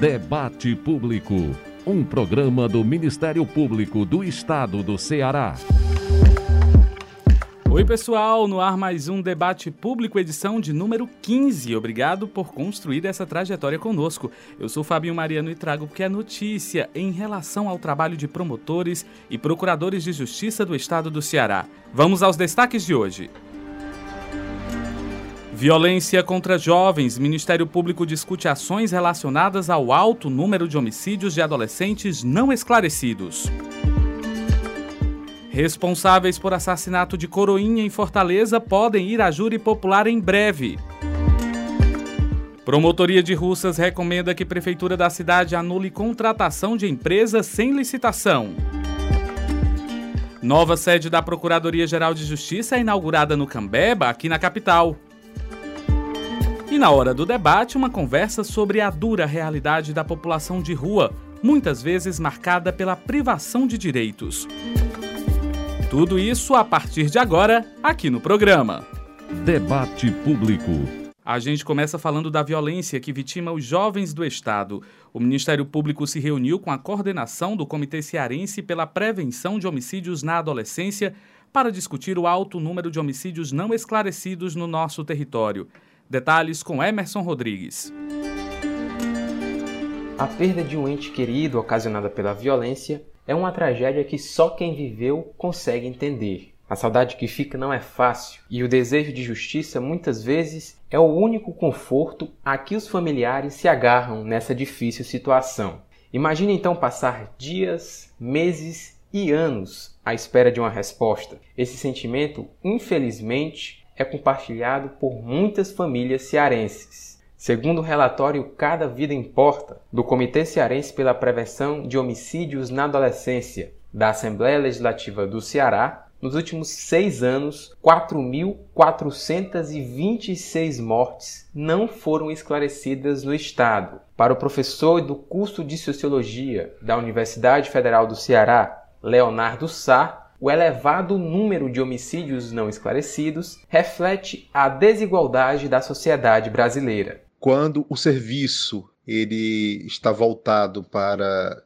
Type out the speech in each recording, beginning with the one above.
Debate Público, um programa do Ministério Público do Estado do Ceará. Oi, pessoal, no ar mais um debate público, edição de número 15. Obrigado por construir essa trajetória conosco. Eu sou Fabinho Mariano e trago que é notícia em relação ao trabalho de promotores e procuradores de justiça do estado do Ceará. Vamos aos destaques de hoje. Violência contra jovens. Ministério Público discute ações relacionadas ao alto número de homicídios de adolescentes não esclarecidos. Responsáveis por assassinato de coroinha em Fortaleza podem ir à júri popular em breve. Promotoria de Russas recomenda que Prefeitura da cidade anule contratação de empresa sem licitação. Nova sede da Procuradoria-Geral de Justiça é inaugurada no Cambeba, aqui na capital. E na hora do debate, uma conversa sobre a dura realidade da população de rua, muitas vezes marcada pela privação de direitos. Tudo isso a partir de agora, aqui no programa. Debate Público. A gente começa falando da violência que vitima os jovens do Estado. O Ministério Público se reuniu com a coordenação do Comitê Cearense pela Prevenção de Homicídios na Adolescência para discutir o alto número de homicídios não esclarecidos no nosso território. Detalhes com Emerson Rodrigues. A perda de um ente querido ocasionada pela violência é uma tragédia que só quem viveu consegue entender. A saudade que fica não é fácil e o desejo de justiça muitas vezes é o único conforto a que os familiares se agarram nessa difícil situação. Imagine então passar dias, meses e anos à espera de uma resposta. Esse sentimento, infelizmente, é compartilhado por muitas famílias cearenses. Segundo o relatório Cada Vida Importa, do Comitê Cearense pela Prevenção de Homicídios na Adolescência, da Assembleia Legislativa do Ceará, nos últimos seis anos, 4.426 mortes não foram esclarecidas no Estado. Para o professor do curso de Sociologia da Universidade Federal do Ceará, Leonardo Sá, o elevado número de homicídios não esclarecidos reflete a desigualdade da sociedade brasileira. Quando o serviço ele está voltado para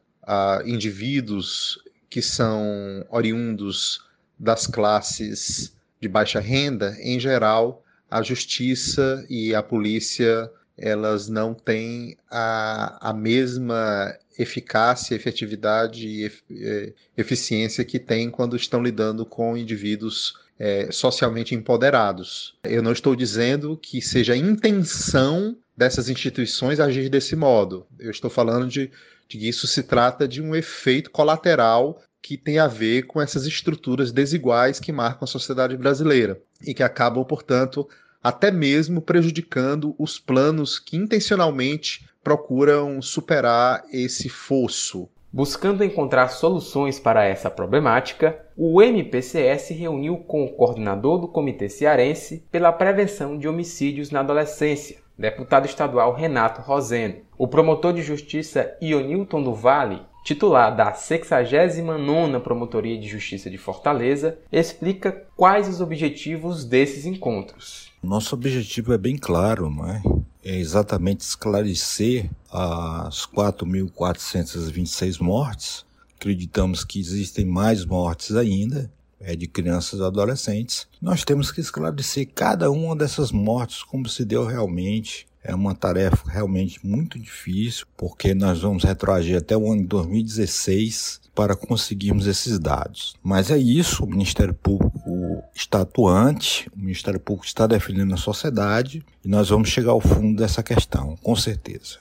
indivíduos que são oriundos das classes de baixa renda, em geral, a justiça e a polícia elas não têm a, a mesma eficácia, efetividade e é, eficiência que têm quando estão lidando com indivíduos é, socialmente empoderados. Eu não estou dizendo que seja a intenção dessas instituições agir desse modo. Eu estou falando de, de que isso se trata de um efeito colateral que tem a ver com essas estruturas desiguais que marcam a sociedade brasileira e que acabam, portanto, até mesmo prejudicando os planos que intencionalmente procuram superar esse fosso. Buscando encontrar soluções para essa problemática, o MPCS reuniu com o coordenador do Comitê Cearense pela Prevenção de Homicídios na Adolescência, deputado estadual Renato Roseno, o promotor de justiça Ionilton do Vale, titular da 69ª Promotoria de Justiça de Fortaleza, explica quais os objetivos desses encontros. Nosso objetivo é bem claro, não é? É exatamente esclarecer as 4.426 mortes. Acreditamos que existem mais mortes ainda, é de crianças e adolescentes. Nós temos que esclarecer cada uma dessas mortes como se deu realmente, é uma tarefa realmente muito difícil, porque nós vamos retroagir até o ano de 2016 para conseguirmos esses dados. Mas é isso, o Ministério Público está atuante, o Ministério Público está defendendo a sociedade e nós vamos chegar ao fundo dessa questão, com certeza.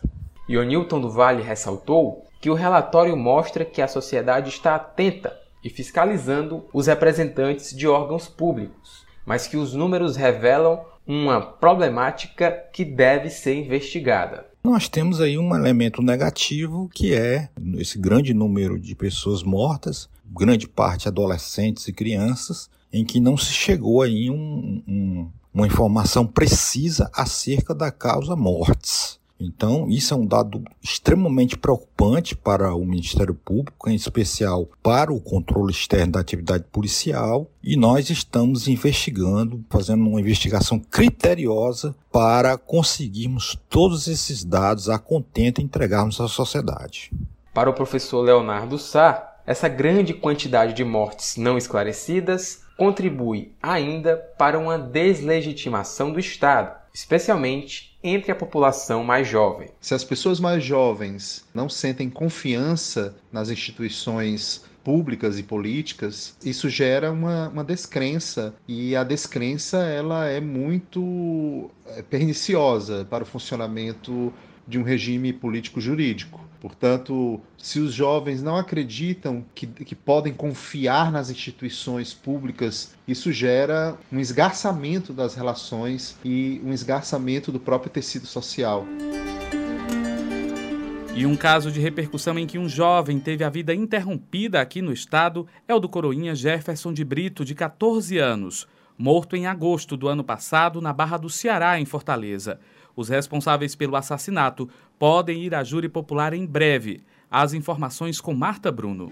E o Newton do Vale ressaltou que o relatório mostra que a sociedade está atenta e fiscalizando os representantes de órgãos públicos, mas que os números revelam uma problemática que deve ser investigada. Nós temos aí um elemento negativo que é esse grande número de pessoas mortas, grande parte adolescentes e crianças, em que não se chegou aí um, um, uma informação precisa acerca da causa mortes. Então, isso é um dado extremamente preocupante para o Ministério Público, em especial para o controle externo da atividade policial, e nós estamos investigando, fazendo uma investigação criteriosa para conseguirmos todos esses dados a contento e entregarmos à sociedade. Para o professor Leonardo Sá, essa grande quantidade de mortes não esclarecidas contribui ainda para uma deslegitimação do Estado, especialmente entre a população mais jovem. Se as pessoas mais jovens não sentem confiança nas instituições públicas e políticas, isso gera uma, uma descrença e a descrença ela é muito é, perniciosa para o funcionamento de um regime político-jurídico. Portanto, se os jovens não acreditam que, que podem confiar nas instituições públicas, isso gera um esgarçamento das relações e um esgarçamento do próprio tecido social. E um caso de repercussão em que um jovem teve a vida interrompida aqui no estado é o do coroinha Jefferson de Brito, de 14 anos, morto em agosto do ano passado na Barra do Ceará, em Fortaleza. Os responsáveis pelo assassinato podem ir à júri popular em breve. As informações com Marta Bruno.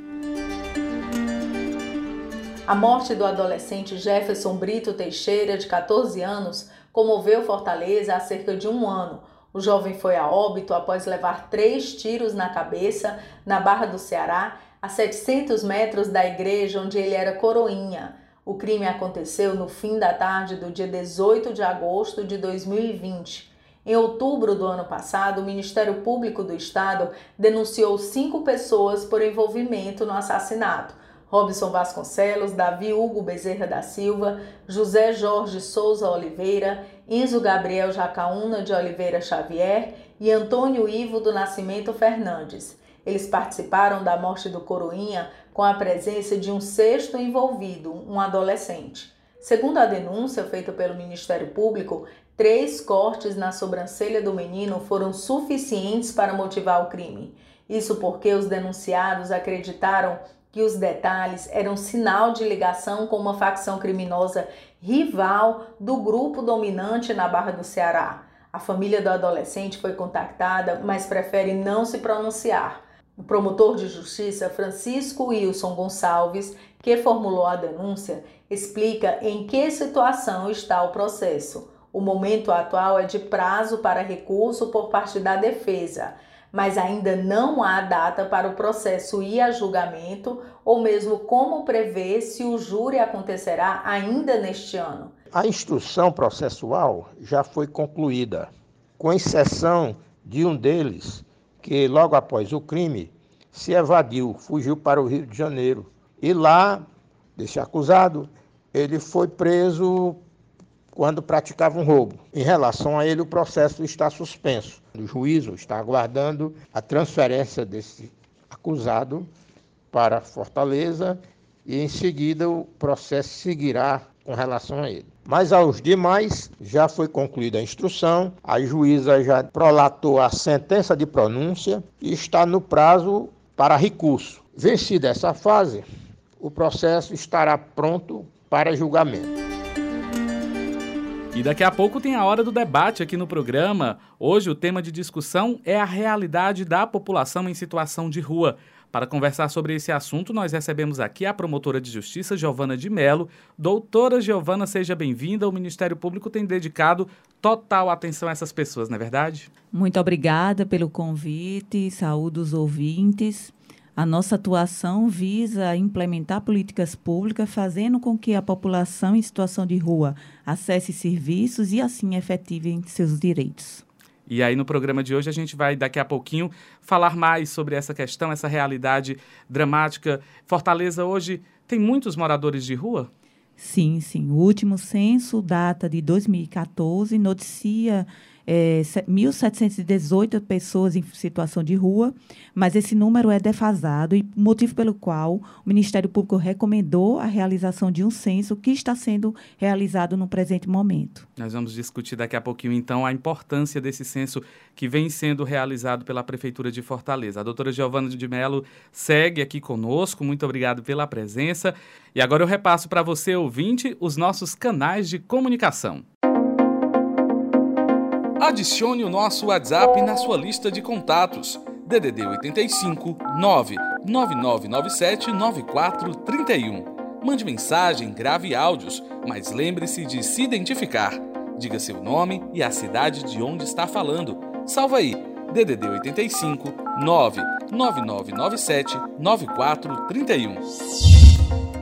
A morte do adolescente Jefferson Brito Teixeira, de 14 anos, comoveu Fortaleza há cerca de um ano. O jovem foi a óbito após levar três tiros na cabeça na Barra do Ceará, a 700 metros da igreja onde ele era coroinha. O crime aconteceu no fim da tarde do dia 18 de agosto de 2020. Em outubro do ano passado, o Ministério Público do Estado denunciou cinco pessoas por envolvimento no assassinato. Robson Vasconcelos, Davi Hugo Bezerra da Silva, José Jorge Souza Oliveira, Enzo Gabriel Jacaúna de Oliveira Xavier e Antônio Ivo do Nascimento Fernandes. Eles participaram da morte do Coroinha com a presença de um sexto envolvido, um adolescente. Segundo a denúncia feita pelo Ministério Público, Três cortes na sobrancelha do menino foram suficientes para motivar o crime. Isso porque os denunciados acreditaram que os detalhes eram sinal de ligação com uma facção criminosa rival do grupo dominante na Barra do Ceará. A família do adolescente foi contactada, mas prefere não se pronunciar. O promotor de justiça Francisco Wilson Gonçalves, que formulou a denúncia, explica em que situação está o processo. O momento atual é de prazo para recurso por parte da defesa, mas ainda não há data para o processo ir a julgamento ou mesmo como prever se o júri acontecerá ainda neste ano. A instrução processual já foi concluída, com exceção de um deles que, logo após o crime, se evadiu, fugiu para o Rio de Janeiro. E lá, desse acusado, ele foi preso quando praticava um roubo. Em relação a ele, o processo está suspenso. O juízo está aguardando a transferência desse acusado para Fortaleza e em seguida o processo seguirá com relação a ele. Mas aos demais já foi concluída a instrução, a juíza já prolatou a sentença de pronúncia e está no prazo para recurso. Vencida essa fase, o processo estará pronto para julgamento. E daqui a pouco tem a hora do debate aqui no programa. Hoje o tema de discussão é a realidade da população em situação de rua. Para conversar sobre esse assunto, nós recebemos aqui a promotora de justiça, Giovana de Melo. Doutora Giovana, seja bem-vinda. O Ministério Público tem dedicado total atenção a essas pessoas, não é verdade? Muito obrigada pelo convite. Saúde os ouvintes. A nossa atuação visa implementar políticas públicas, fazendo com que a população em situação de rua acesse serviços e, assim, efetivem seus direitos. E aí, no programa de hoje, a gente vai, daqui a pouquinho, falar mais sobre essa questão, essa realidade dramática. Fortaleza hoje tem muitos moradores de rua? Sim, sim. O último censo data de 2014, noticia é, 1.718 pessoas em situação de rua, mas esse número é defasado e motivo pelo qual o Ministério Público recomendou a realização de um censo que está sendo realizado no presente momento. Nós vamos discutir daqui a pouquinho, então, a importância desse censo que vem sendo realizado pela Prefeitura de Fortaleza. A doutora Giovana de Mello segue aqui conosco, muito obrigado pela presença. E agora eu repasso para você, ouvinte, os nossos canais de comunicação. Adicione o nosso WhatsApp na sua lista de contatos. DDD 85 99997 9431. Mande mensagem, grave áudios, mas lembre-se de se identificar. Diga seu nome e a cidade de onde está falando. Salva aí, DDD 85 99997 9431.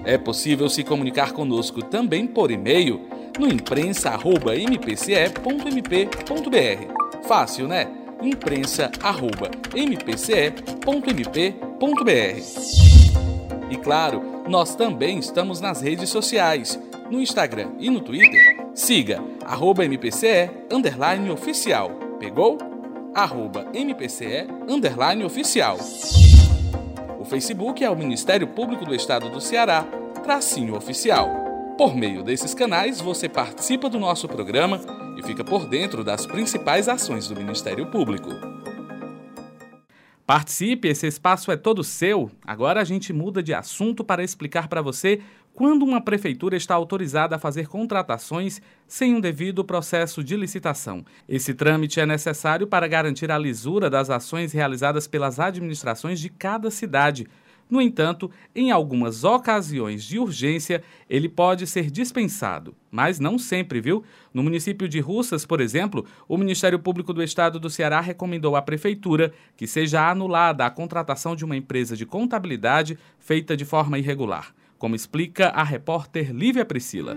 É possível se comunicar conosco também por e-mail no imprensa@mpce.mp.br. Fácil, né? imprensa@mpce.mp.br. E claro, nós também estamos nas redes sociais, no Instagram e no Twitter. Siga arroba MPCE underline oficial. Pegou? Arroba MPCE underline oficial. O Facebook é o Ministério Público do Estado do Ceará, tracinho oficial. Por meio desses canais, você participa do nosso programa e fica por dentro das principais ações do Ministério Público. Participe, esse espaço é todo seu. Agora a gente muda de assunto para explicar para você quando uma prefeitura está autorizada a fazer contratações sem um devido processo de licitação. Esse trâmite é necessário para garantir a lisura das ações realizadas pelas administrações de cada cidade no entanto, em algumas ocasiões de urgência, ele pode ser dispensado, mas não sempre, viu? No município de Russas, por exemplo, o Ministério Público do Estado do Ceará recomendou à prefeitura que seja anulada a contratação de uma empresa de contabilidade feita de forma irregular, como explica a repórter Lívia Priscila.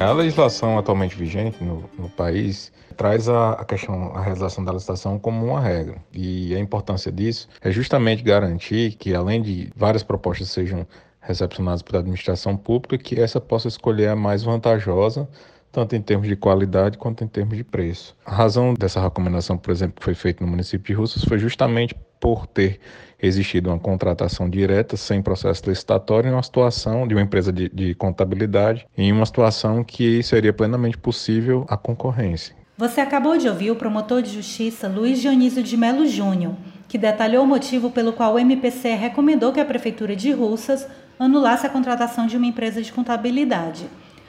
A legislação atualmente vigente no, no país traz a, a, questão, a realização da licitação como uma regra. E a importância disso é justamente garantir que, além de várias propostas sejam recepcionadas pela administração pública, que essa possa escolher a mais vantajosa tanto em termos de qualidade quanto em termos de preço. A razão dessa recomendação, por exemplo, que foi feita no município de Russas, foi justamente por ter existido uma contratação direta, sem processo licitatório, em uma situação de uma empresa de, de contabilidade, em uma situação que seria plenamente possível a concorrência. Você acabou de ouvir o promotor de justiça Luiz Dionísio de Melo Júnior, que detalhou o motivo pelo qual o MPC recomendou que a Prefeitura de Russas anulasse a contratação de uma empresa de contabilidade.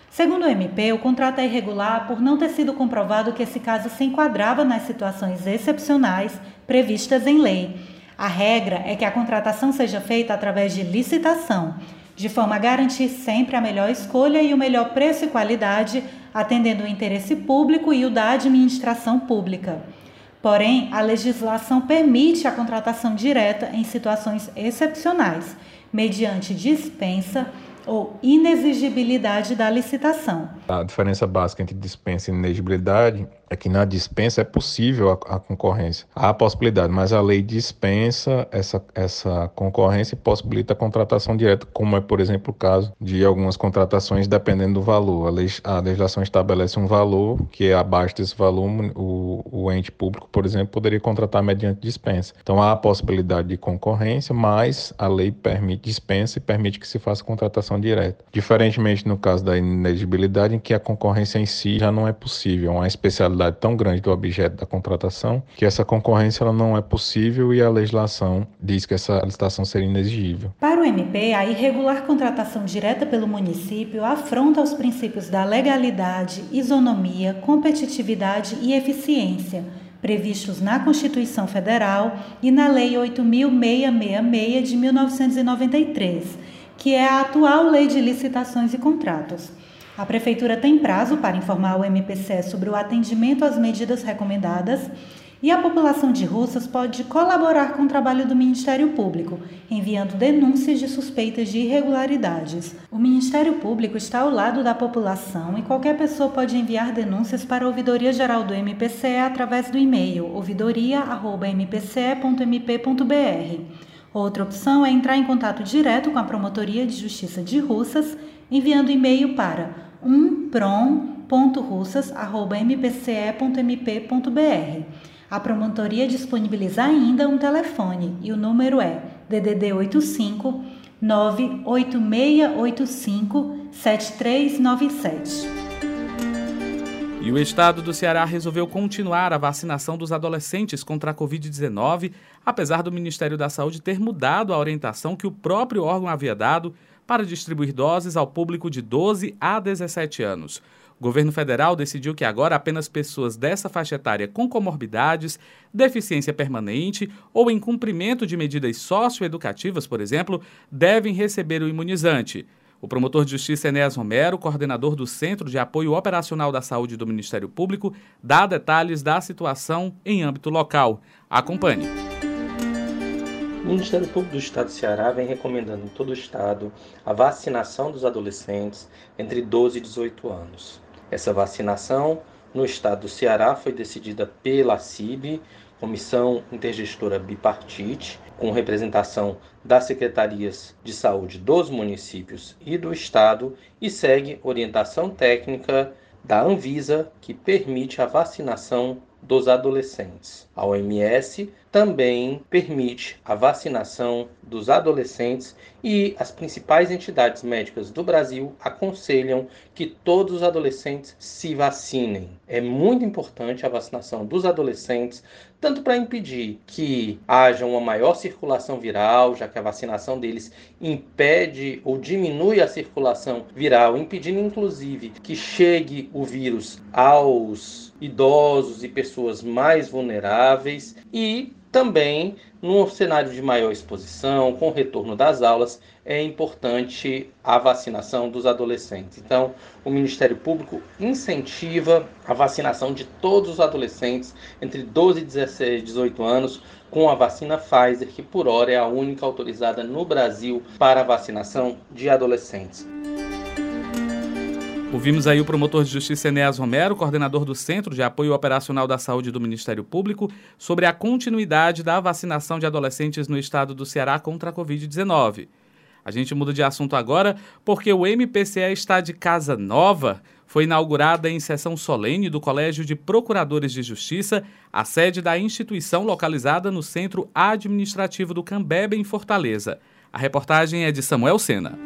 Segundo o MP, o contrato é irregular por não ter sido comprovado que esse caso se enquadrava nas situações excepcionais previstas em lei. A regra é que a contratação seja feita através de licitação, de forma a garantir sempre a melhor escolha e o melhor preço e qualidade, atendendo o interesse público e o da administração pública. Porém, a legislação permite a contratação direta em situações excepcionais, mediante dispensa ou inexigibilidade da licitação. A diferença básica entre dispensa e inexigibilidade é que na dispensa é possível a, a, concorrência. Há a possibilidade, mas a lei dispensa essa, essa concorrência e possibilita a contratação direta, como é, por exemplo, o caso de algumas contratações dependendo do valor. A, lei, a legislação estabelece um valor que é abaixo desse valor, o, o ente público, por exemplo, poderia contratar mediante dispensa. Então há a possibilidade de concorrência, mas a lei permite dispensa e permite que se faça contratação direta. Diferentemente no caso da inegibilidade, em que a concorrência em si já não é possível, é uma especialidade responsabilidade tão grande do objeto da contratação que essa concorrência ela não é possível e a legislação diz que essa licitação seria inexigível. Para o MP, a irregular contratação direta pelo município afronta os princípios da legalidade, isonomia, competitividade e eficiência previstos na Constituição Federal e na Lei 8.666 de 1993, que é a atual Lei de Licitações e Contratos. A Prefeitura tem prazo para informar o MPC sobre o atendimento às medidas recomendadas e a população de Russas pode colaborar com o trabalho do Ministério Público, enviando denúncias de suspeitas de irregularidades. O Ministério Público está ao lado da população e qualquer pessoa pode enviar denúncias para a Ouvidoria Geral do MPCE através do e-mail ouvidoria.mpce.mp.br. Outra opção é entrar em contato direto com a Promotoria de Justiça de Russas, enviando e-mail para umprom.russas.mpce.mp.br. A promotoria disponibiliza ainda um telefone e o número é DDD 85 98685 7397. E o estado do Ceará resolveu continuar a vacinação dos adolescentes contra a Covid-19, apesar do Ministério da Saúde ter mudado a orientação que o próprio órgão havia dado para distribuir doses ao público de 12 a 17 anos. O governo federal decidiu que agora apenas pessoas dessa faixa etária com comorbidades, deficiência permanente ou em cumprimento de medidas socioeducativas, por exemplo, devem receber o imunizante. O promotor de justiça Enéas Romero, coordenador do Centro de Apoio Operacional da Saúde do Ministério Público, dá detalhes da situação em âmbito local. Acompanhe. O Ministério Público do Estado do Ceará vem recomendando em todo o estado a vacinação dos adolescentes entre 12 e 18 anos. Essa vacinação no estado do Ceará foi decidida pela CIB, Comissão Intergestora Bipartite, com representação das secretarias de saúde dos municípios e do estado e segue orientação técnica da Anvisa, que permite a vacinação dos adolescentes. A OMS também permite a vacinação dos adolescentes e as principais entidades médicas do Brasil aconselham que todos os adolescentes se vacinem. É muito importante a vacinação dos adolescentes, tanto para impedir que haja uma maior circulação viral, já que a vacinação deles impede ou diminui a circulação viral, impedindo inclusive que chegue o vírus aos idosos e pessoas mais vulneráveis e também, num cenário de maior exposição, com o retorno das aulas, é importante a vacinação dos adolescentes. Então, o Ministério Público incentiva a vacinação de todos os adolescentes entre 12 e 16, 18 anos com a vacina Pfizer, que por hora é a única autorizada no Brasil para vacinação de adolescentes. Ouvimos aí o promotor de justiça Enéas Romero, coordenador do Centro de Apoio Operacional da Saúde do Ministério Público, sobre a continuidade da vacinação de adolescentes no estado do Ceará contra a Covid-19. A gente muda de assunto agora porque o MPCE está de casa nova. Foi inaugurada em sessão solene do Colégio de Procuradores de Justiça, a sede da instituição localizada no Centro Administrativo do Cambebe, em Fortaleza. A reportagem é de Samuel Sena.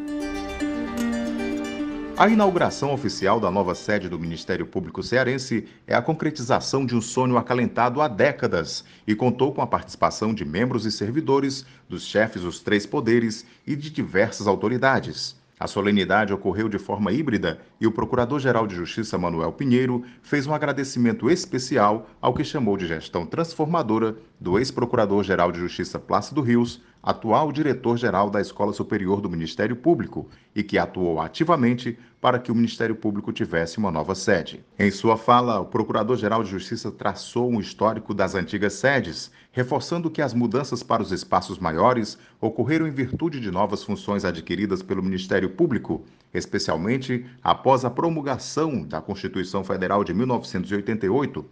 A inauguração oficial da nova sede do Ministério Público Cearense é a concretização de um sonho acalentado há décadas e contou com a participação de membros e servidores, dos chefes dos três poderes e de diversas autoridades. A solenidade ocorreu de forma híbrida e o Procurador-Geral de Justiça Manuel Pinheiro fez um agradecimento especial ao que chamou de gestão transformadora do ex-Procurador-Geral de Justiça Plácido Rios, atual diretor-geral da Escola Superior do Ministério Público e que atuou ativamente para que o Ministério Público tivesse uma nova sede. Em sua fala, o Procurador-Geral de Justiça traçou um histórico das antigas sedes, reforçando que as mudanças para os espaços maiores ocorreram em virtude de novas funções adquiridas pelo Ministério Público, especialmente após a promulgação da Constituição Federal de 1988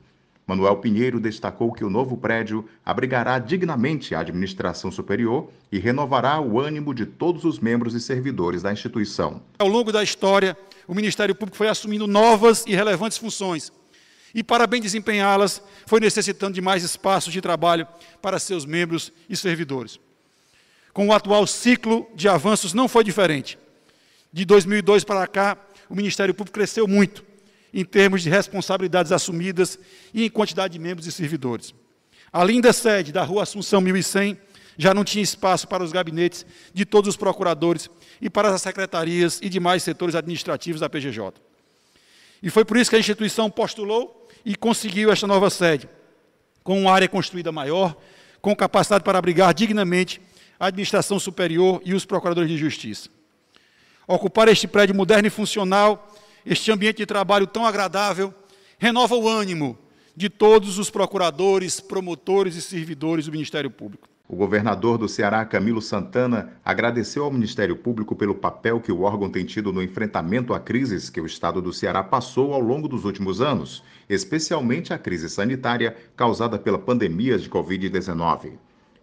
Manuel Pinheiro destacou que o novo prédio abrigará dignamente a administração superior e renovará o ânimo de todos os membros e servidores da instituição. Ao longo da história, o Ministério Público foi assumindo novas e relevantes funções. E para bem desempenhá-las, foi necessitando de mais espaços de trabalho para seus membros e servidores. Com o atual ciclo de avanços não foi diferente. De 2002 para cá, o Ministério Público cresceu muito em termos de responsabilidades assumidas e em quantidade de membros e servidores. A linda sede da Rua Assunção 1100 já não tinha espaço para os gabinetes de todos os procuradores e para as secretarias e demais setores administrativos da PGJ. E foi por isso que a instituição postulou e conseguiu esta nova sede, com uma área construída maior, com capacidade para abrigar dignamente a administração superior e os procuradores de justiça. Ocupar este prédio moderno e funcional este ambiente de trabalho tão agradável renova o ânimo de todos os procuradores, promotores e servidores do Ministério Público. O governador do Ceará, Camilo Santana, agradeceu ao Ministério Público pelo papel que o órgão tem tido no enfrentamento a crises que o estado do Ceará passou ao longo dos últimos anos, especialmente a crise sanitária causada pela pandemia de Covid-19.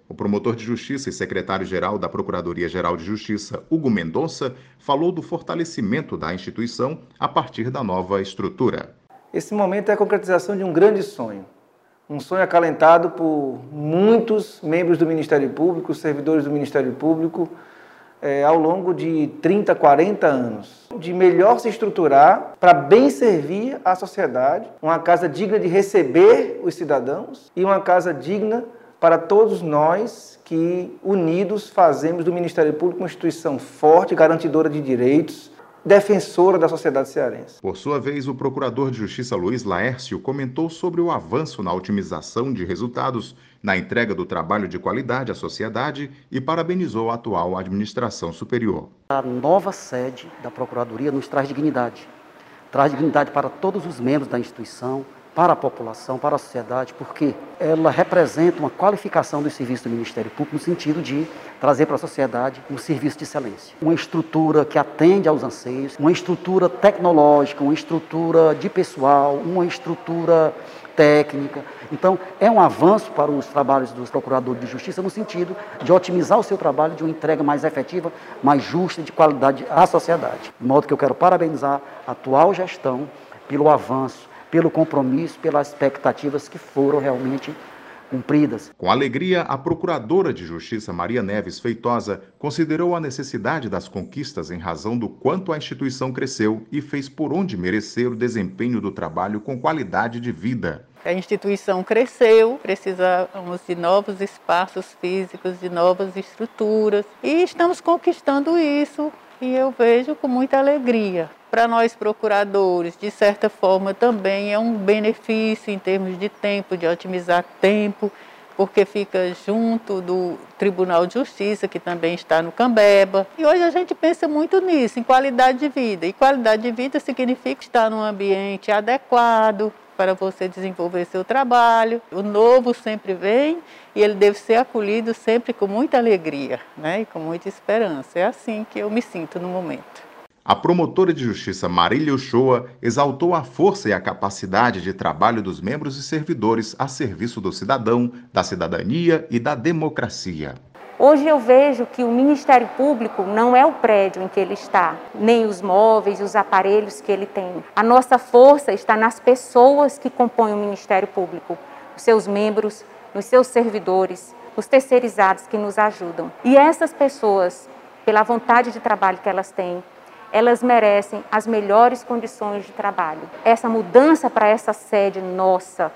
O promotor de justiça e secretário-geral da Procuradoria-Geral de Justiça, Hugo Mendonça, falou do fortalecimento da instituição a partir da nova estrutura. Esse momento é a concretização de um grande sonho. Um sonho acalentado por muitos membros do Ministério Público, servidores do Ministério Público, é, ao longo de 30, 40 anos. De melhor se estruturar para bem servir à sociedade, uma casa digna de receber os cidadãos e uma casa digna para todos nós que, unidos, fazemos do Ministério Público uma instituição forte, garantidora de direitos, defensora da sociedade cearense. Por sua vez, o procurador de Justiça Luiz Laércio comentou sobre o avanço na otimização de resultados na entrega do trabalho de qualidade à sociedade e parabenizou a atual administração superior. A nova sede da Procuradoria nos traz dignidade. Traz dignidade para todos os membros da instituição, para a população, para a sociedade, porque ela representa uma qualificação do serviço do Ministério Público no sentido de trazer para a sociedade um serviço de excelência. Uma estrutura que atende aos anseios, uma estrutura tecnológica, uma estrutura de pessoal, uma estrutura técnica. Então, é um avanço para os trabalhos dos procuradores de justiça no sentido de otimizar o seu trabalho de uma entrega mais efetiva, mais justa e de qualidade à sociedade. De modo que eu quero parabenizar a atual gestão pelo avanço pelo compromisso, pelas expectativas que foram realmente cumpridas. Com alegria, a Procuradora de Justiça Maria Neves Feitosa considerou a necessidade das conquistas em razão do quanto a instituição cresceu e fez por onde merecer o desempenho do trabalho com qualidade de vida. A instituição cresceu, precisamos de novos espaços físicos, de novas estruturas e estamos conquistando isso e eu vejo com muita alegria para nós procuradores, de certa forma, também é um benefício em termos de tempo, de otimizar tempo, porque fica junto do Tribunal de Justiça, que também está no Cambeba. E hoje a gente pensa muito nisso, em qualidade de vida. E qualidade de vida significa estar num ambiente adequado para você desenvolver seu trabalho. O novo sempre vem e ele deve ser acolhido sempre com muita alegria né? e com muita esperança. É assim que eu me sinto no momento. A promotora de justiça Marília Uchoa exaltou a força e a capacidade de trabalho dos membros e servidores a serviço do cidadão, da cidadania e da democracia. Hoje eu vejo que o Ministério Público não é o prédio em que ele está, nem os móveis os aparelhos que ele tem. A nossa força está nas pessoas que compõem o Ministério Público, os seus membros, nos seus servidores, os terceirizados que nos ajudam. E essas pessoas, pela vontade de trabalho que elas têm, elas merecem as melhores condições de trabalho. Essa mudança para essa sede nossa,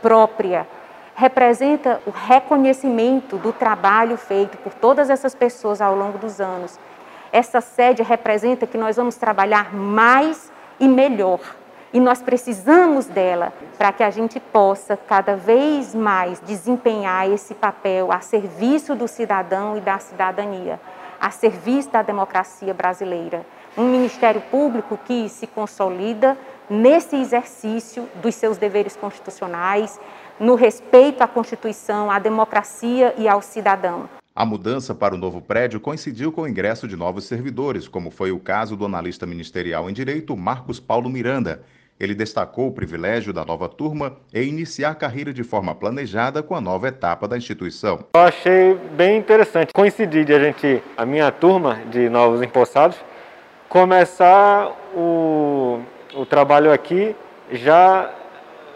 própria, representa o reconhecimento do trabalho feito por todas essas pessoas ao longo dos anos. Essa sede representa que nós vamos trabalhar mais e melhor. E nós precisamos dela para que a gente possa cada vez mais desempenhar esse papel a serviço do cidadão e da cidadania, a serviço da democracia brasileira um Ministério Público que se consolida nesse exercício dos seus deveres constitucionais, no respeito à Constituição, à democracia e ao cidadão. A mudança para o novo prédio coincidiu com o ingresso de novos servidores, como foi o caso do analista ministerial em direito Marcos Paulo Miranda. Ele destacou o privilégio da nova turma em iniciar a carreira de forma planejada com a nova etapa da instituição. Eu achei bem interessante coincidir de a gente, a minha turma de novos empossados, começar o, o trabalho aqui já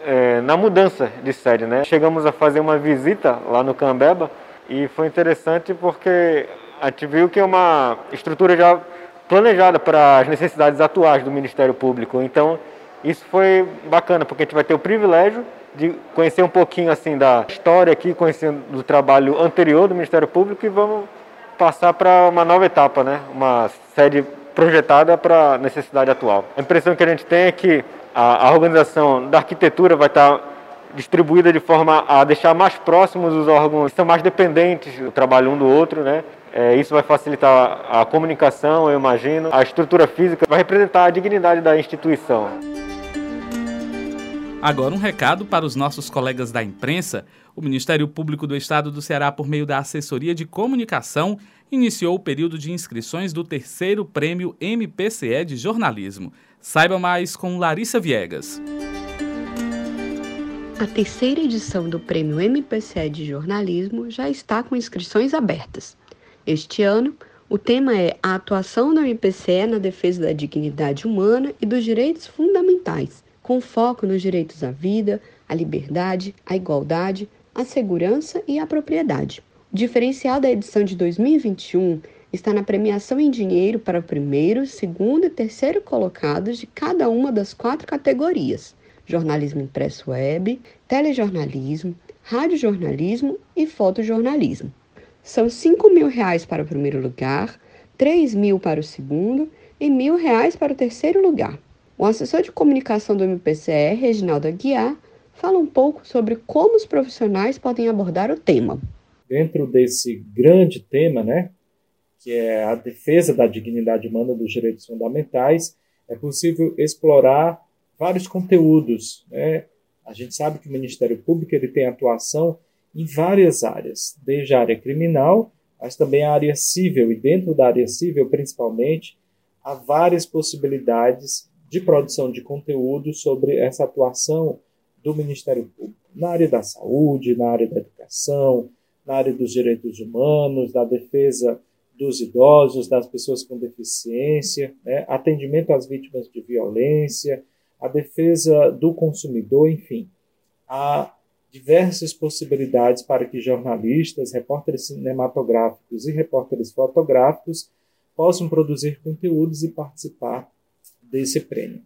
é, na mudança de sede. Né? Chegamos a fazer uma visita lá no Cambeba e foi interessante porque a gente viu que é uma estrutura já planejada para as necessidades atuais do Ministério Público. Então, isso foi bacana, porque a gente vai ter o privilégio de conhecer um pouquinho assim da história aqui, conhecendo do trabalho anterior do Ministério Público e vamos passar para uma nova etapa, né? Uma sede projetada para a necessidade atual. A impressão que a gente tem é que a, a organização da arquitetura vai estar distribuída de forma a deixar mais próximos os órgãos que são mais dependentes do trabalho um do outro, né? É, isso vai facilitar a comunicação, eu imagino. A estrutura física vai representar a dignidade da instituição. Agora, um recado para os nossos colegas da imprensa. O Ministério Público do Estado do Ceará, por meio da Assessoria de Comunicação, iniciou o período de inscrições do terceiro prêmio MPCE de jornalismo. Saiba mais com Larissa Viegas. A terceira edição do prêmio MPCE de jornalismo já está com inscrições abertas. Este ano, o tema é a atuação do MPCE na defesa da dignidade humana e dos direitos fundamentais, com foco nos direitos à vida, à liberdade, à igualdade, à segurança e à propriedade. O diferencial da edição de 2021 está na premiação em dinheiro para o primeiro, segundo e terceiro colocados de cada uma das quatro categorias: jornalismo impresso web, telejornalismo, radiojornalismo e fotojornalismo. São 5 mil reais para o primeiro lugar, 3 mil para o segundo e mil reais para o terceiro lugar. O assessor de comunicação do MPCE, Reginaldo Aguiar, fala um pouco sobre como os profissionais podem abordar o tema. Dentro desse grande tema, né, que é a defesa da dignidade humana dos direitos fundamentais, é possível explorar vários conteúdos. Né? A gente sabe que o Ministério Público ele tem atuação em várias áreas, desde a área criminal, mas também a área civil, e dentro da área civil, principalmente, há várias possibilidades de produção de conteúdo sobre essa atuação do Ministério Público, na área da saúde, na área da educação, na área dos direitos humanos, da defesa dos idosos, das pessoas com deficiência, né, atendimento às vítimas de violência, a defesa do consumidor, enfim. Há diversas possibilidades para que jornalistas, repórteres cinematográficos e repórteres fotográficos possam produzir conteúdos e participar desse prêmio.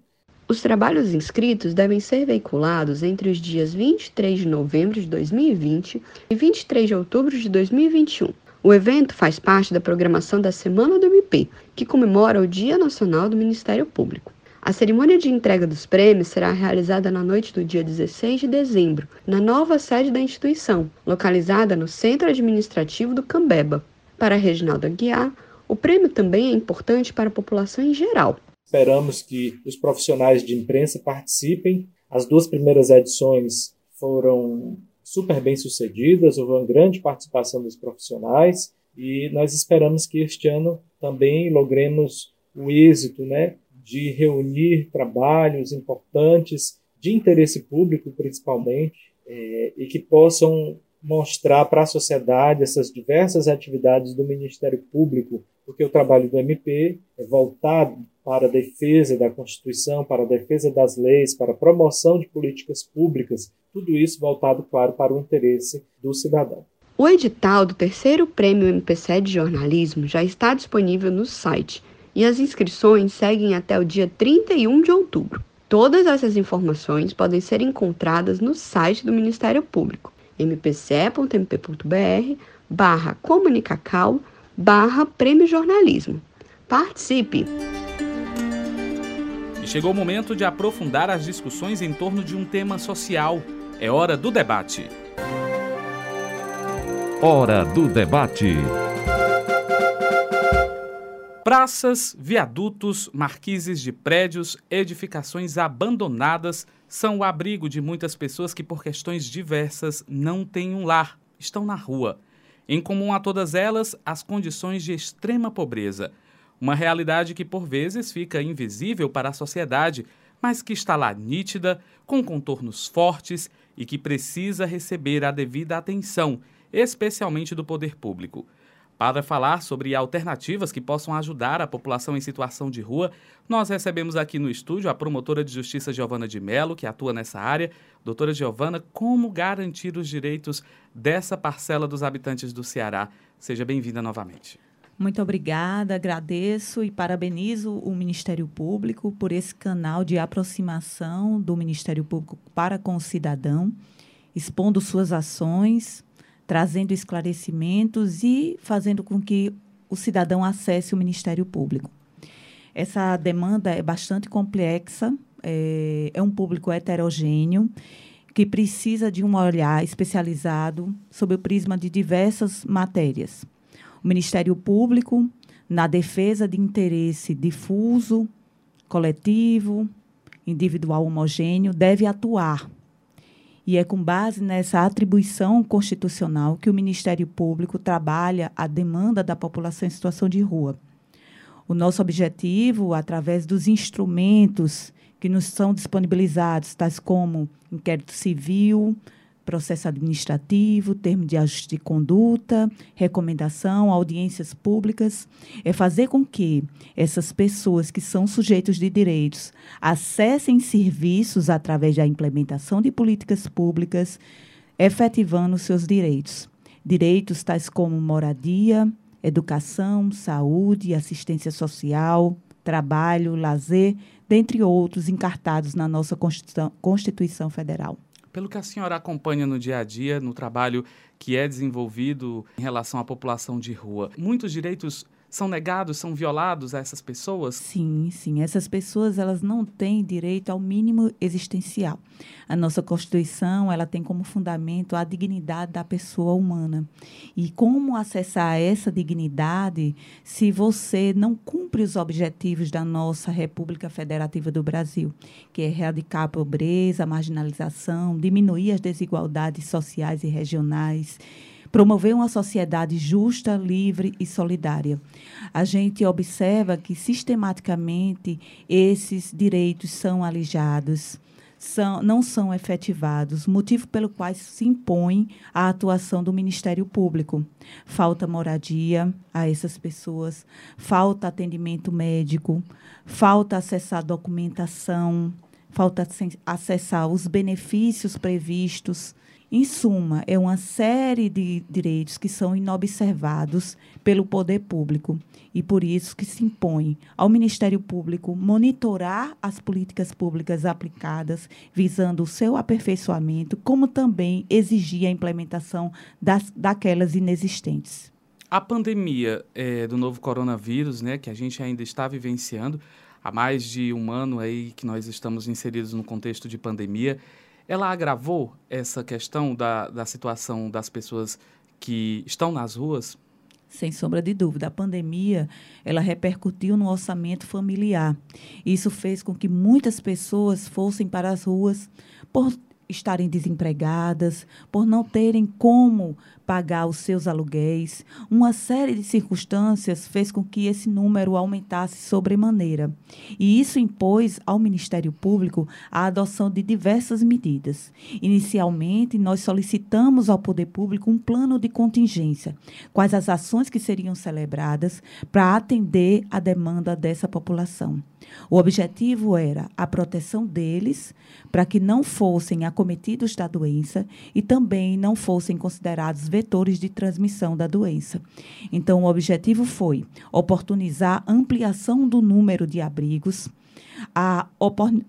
Os trabalhos inscritos devem ser veiculados entre os dias 23 de novembro de 2020 e 23 de outubro de 2021 o evento faz parte da programação da Semana do MP, que comemora o Dia Nacional do Ministério Público. A cerimônia de entrega dos prêmios será realizada na noite do dia 16 de dezembro, na nova sede da instituição, localizada no Centro Administrativo do Cambeba. Para Reginaldo Aguiar, o prêmio também é importante para a população em geral. Esperamos que os profissionais de imprensa participem. As duas primeiras edições foram super bem sucedidas, houve uma grande participação dos profissionais e nós esperamos que este ano também logremos o êxito né, de reunir trabalhos importantes de interesse público, principalmente, é, e que possam mostrar para a sociedade essas diversas atividades do Ministério Público, porque o trabalho do MP é voltado para a defesa da Constituição, para a defesa das leis, para a promoção de políticas públicas, tudo isso voltado, claro, para o interesse do cidadão. O edital do terceiro prêmio MPC de jornalismo já está disponível no site e as inscrições seguem até o dia 31 de outubro. Todas essas informações podem ser encontradas no site do Ministério Público, mpce.mp.br barra comunicacal barra prêmio jornalismo. Participe! E chegou o momento de aprofundar as discussões em torno de um tema social. É hora do debate. Hora do debate. Praças, viadutos, marquises de prédios, edificações abandonadas são o abrigo de muitas pessoas que, por questões diversas, não têm um lar, estão na rua. Em comum a todas elas, as condições de extrema pobreza uma realidade que por vezes fica invisível para a sociedade, mas que está lá nítida, com contornos fortes e que precisa receber a devida atenção, especialmente do poder público. Para falar sobre alternativas que possam ajudar a população em situação de rua, nós recebemos aqui no estúdio a promotora de justiça Giovana de Mello, que atua nessa área. Doutora Giovana, como garantir os direitos dessa parcela dos habitantes do Ceará? Seja bem-vinda novamente. Muito obrigada, agradeço e parabenizo o Ministério Público por esse canal de aproximação do Ministério Público para com o cidadão, expondo suas ações, trazendo esclarecimentos e fazendo com que o cidadão acesse o Ministério Público. Essa demanda é bastante complexa, é, é um público heterogêneo que precisa de um olhar especializado sob o prisma de diversas matérias o Ministério Público, na defesa de interesse difuso, coletivo, individual homogêneo, deve atuar. E é com base nessa atribuição constitucional que o Ministério Público trabalha a demanda da população em situação de rua. O nosso objetivo, através dos instrumentos que nos são disponibilizados, tais como inquérito civil, processo administrativo, termo de ajuste de conduta, recomendação, audiências públicas, é fazer com que essas pessoas que são sujeitos de direitos acessem serviços através da implementação de políticas públicas, efetivando seus direitos. Direitos tais como moradia, educação, saúde, assistência social, trabalho, lazer, dentre outros encartados na nossa Constituição, Federal. Pelo que a senhora acompanha no dia a dia, no trabalho que é desenvolvido em relação à população de rua, muitos direitos são negados, são violados a essas pessoas? Sim, sim. Essas pessoas elas não têm direito ao mínimo existencial. A nossa Constituição ela tem como fundamento a dignidade da pessoa humana. E como acessar essa dignidade se você não cumpre os objetivos da nossa República Federativa do Brasil, que é erradicar a pobreza, a marginalização, diminuir as desigualdades sociais e regionais, promover uma sociedade justa, livre e solidária. A gente observa que sistematicamente esses direitos são alijados são, não são efetivados, motivo pelo qual se impõe a atuação do Ministério Público. Falta moradia a essas pessoas, falta atendimento médico, falta acessar documentação, falta acessar os benefícios previstos em suma, é uma série de direitos que são inobservados pelo poder público e por isso que se impõe ao Ministério Público monitorar as políticas públicas aplicadas visando o seu aperfeiçoamento, como também exigir a implementação das, daquelas inexistentes. A pandemia é, do novo coronavírus, né, que a gente ainda está vivenciando, há mais de um ano aí que nós estamos inseridos no contexto de pandemia, ela agravou essa questão da, da situação das pessoas que estão nas ruas? Sem sombra de dúvida, a pandemia ela repercutiu no orçamento familiar. Isso fez com que muitas pessoas fossem para as ruas por estarem desempregadas, por não terem como pagar os seus aluguéis. Uma série de circunstâncias fez com que esse número aumentasse sobremaneira. E isso impôs ao Ministério Público a adoção de diversas medidas. Inicialmente, nós solicitamos ao Poder Público um plano de contingência, quais as ações que seriam celebradas para atender a demanda dessa população. O objetivo era a proteção deles, para que não fossem acometidos da doença e também não fossem considerados vetores de transmissão da doença. Então, o objetivo foi oportunizar ampliação do número de abrigos, a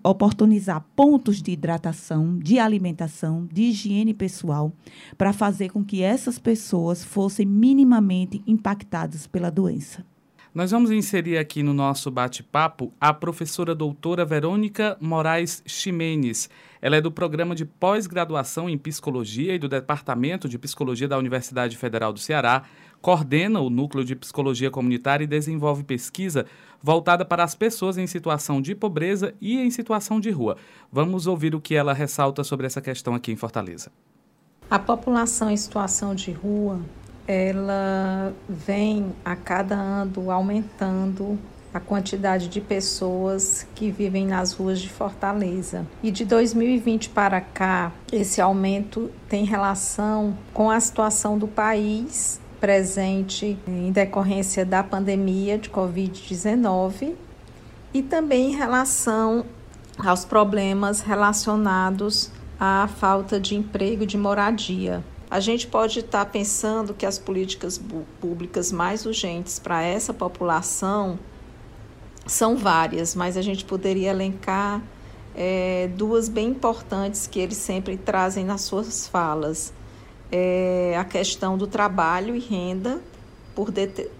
oportunizar pontos de hidratação, de alimentação, de higiene pessoal, para fazer com que essas pessoas fossem minimamente impactadas pela doença. Nós vamos inserir aqui no nosso bate-papo a professora doutora Verônica Moraes Ximenes. Ela é do programa de pós-graduação em psicologia e do Departamento de Psicologia da Universidade Federal do Ceará, coordena o núcleo de psicologia comunitária e desenvolve pesquisa voltada para as pessoas em situação de pobreza e em situação de rua. Vamos ouvir o que ela ressalta sobre essa questão aqui em Fortaleza. A população em situação de rua ela vem a cada ano aumentando a quantidade de pessoas que vivem nas ruas de Fortaleza. E de 2020 para cá, esse aumento tem relação com a situação do país presente em decorrência da pandemia de Covid-19 e também em relação aos problemas relacionados à falta de emprego e de moradia. A gente pode estar tá pensando que as políticas públicas mais urgentes para essa população são várias, mas a gente poderia elencar é, duas bem importantes que eles sempre trazem nas suas falas. É a questão do trabalho e renda, por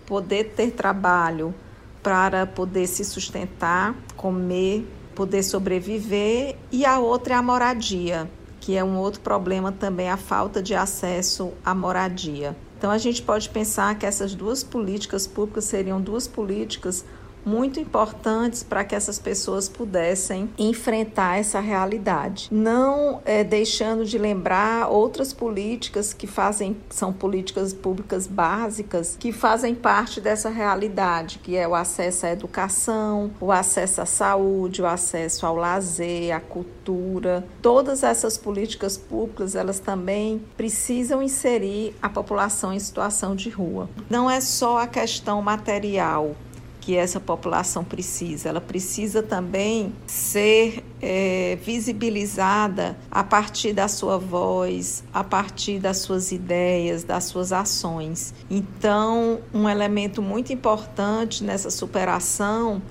poder ter trabalho para poder se sustentar, comer, poder sobreviver, e a outra é a moradia que é um outro problema também a falta de acesso à moradia. Então a gente pode pensar que essas duas políticas públicas seriam duas políticas muito importantes para que essas pessoas pudessem enfrentar essa realidade. Não é, deixando de lembrar outras políticas que fazem, são políticas públicas básicas, que fazem parte dessa realidade, que é o acesso à educação, o acesso à saúde, o acesso ao lazer, à cultura. Todas essas políticas públicas, elas também precisam inserir a população em situação de rua. Não é só a questão material, que essa população precisa. Ela precisa também ser é, visibilizada a partir da sua voz, a partir das suas ideias, das suas ações. Então, um elemento muito importante nessa superação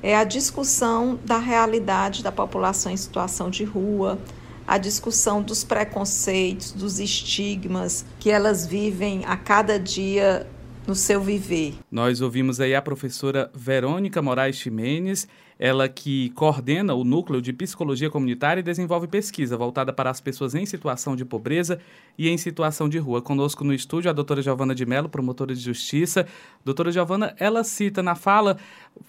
é a discussão da realidade da população em situação de rua, a discussão dos preconceitos, dos estigmas que elas vivem a cada dia no seu viver. Nós ouvimos aí a professora Verônica Moraes Ximenes, ela que coordena o núcleo de psicologia comunitária e desenvolve pesquisa voltada para as pessoas em situação de pobreza e em situação de rua. Conosco no estúdio a doutora Giovana de Mello, promotora de justiça. Doutora Giovana, ela cita na fala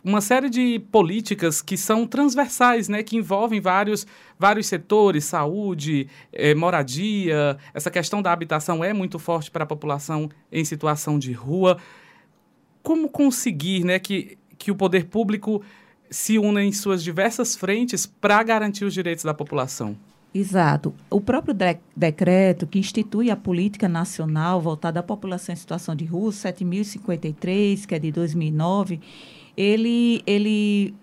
uma série de políticas que são transversais, né, que envolvem vários, vários setores, saúde, eh, moradia, essa questão da habitação é muito forte para a população em situação de rua. Como conseguir né, que, que o poder público se una em suas diversas frentes para garantir os direitos da população. Exato. O próprio de decreto que institui a política nacional voltada à população em situação de rua, 7053, que é de 2009, ele, ele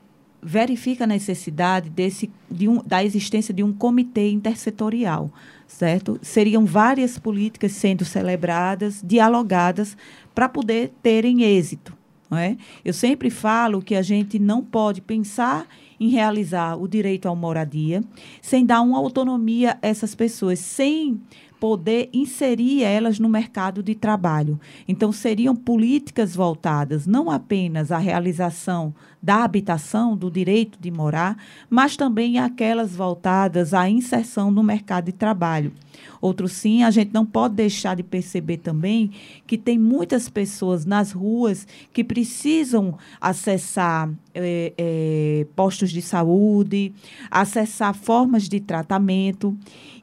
verifica a necessidade desse, de um, da existência de um comitê intersetorial, certo? Seriam várias políticas sendo celebradas, dialogadas, para poder terem êxito. Não é? Eu sempre falo que a gente não pode pensar em realizar o direito à moradia sem dar uma autonomia a essas pessoas, sem poder inserir elas no mercado de trabalho. Então, seriam políticas voltadas não apenas à realização da habitação, do direito de morar, mas também aquelas voltadas à inserção no mercado de trabalho. Outro sim, a gente não pode deixar de perceber também que tem muitas pessoas nas ruas que precisam acessar é, é, postos de saúde, acessar formas de tratamento.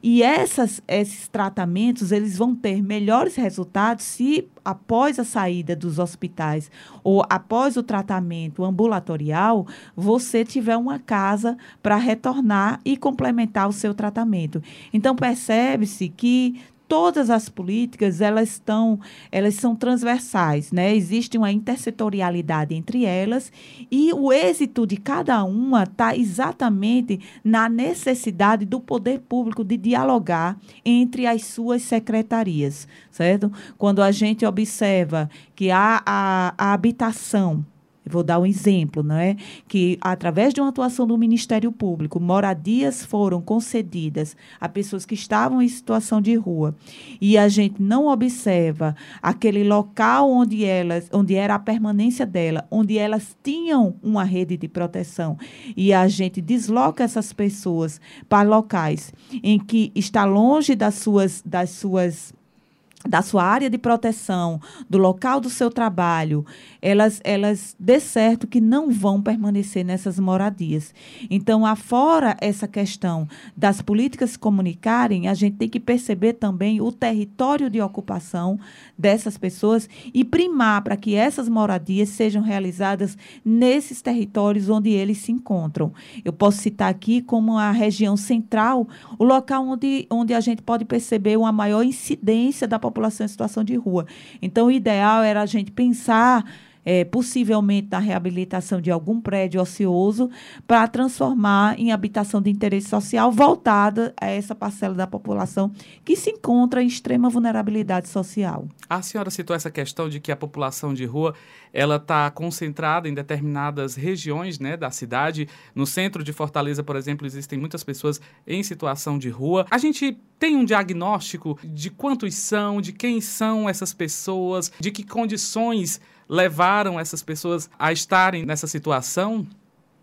E essas, esses tratamentos eles vão ter melhores resultados se após a saída dos hospitais ou após o tratamento ambulatorial, você tiver uma casa para retornar e complementar o seu tratamento. Então percebe-se que todas as políticas elas estão elas são transversais né? Existe uma intersetorialidade entre elas e o êxito de cada uma está exatamente na necessidade do poder público de dialogar entre as suas secretarias certo? Quando a gente observa que há a, a habitação vou dar um exemplo, não é? Que através de uma atuação do Ministério Público, moradias foram concedidas a pessoas que estavam em situação de rua e a gente não observa aquele local onde elas, onde era a permanência dela, onde elas tinham uma rede de proteção e a gente desloca essas pessoas para locais em que está longe das suas das suas da sua área de proteção, do local do seu trabalho, elas, elas dê certo que não vão permanecer nessas moradias. Então, afora essa questão das políticas se comunicarem, a gente tem que perceber também o território de ocupação dessas pessoas e primar para que essas moradias sejam realizadas nesses territórios onde eles se encontram. Eu posso citar aqui como a região central, o local onde, onde a gente pode perceber uma maior incidência da população em situação de rua. Então, o ideal era a gente pensar é, possivelmente na reabilitação de algum prédio ocioso, para transformar em habitação de interesse social voltada a essa parcela da população que se encontra em extrema vulnerabilidade social. A senhora citou essa questão de que a população de rua ela está concentrada em determinadas regiões né, da cidade. No centro de Fortaleza, por exemplo, existem muitas pessoas em situação de rua. A gente tem um diagnóstico de quantos são, de quem são essas pessoas, de que condições levaram essas pessoas a estarem nessa situação?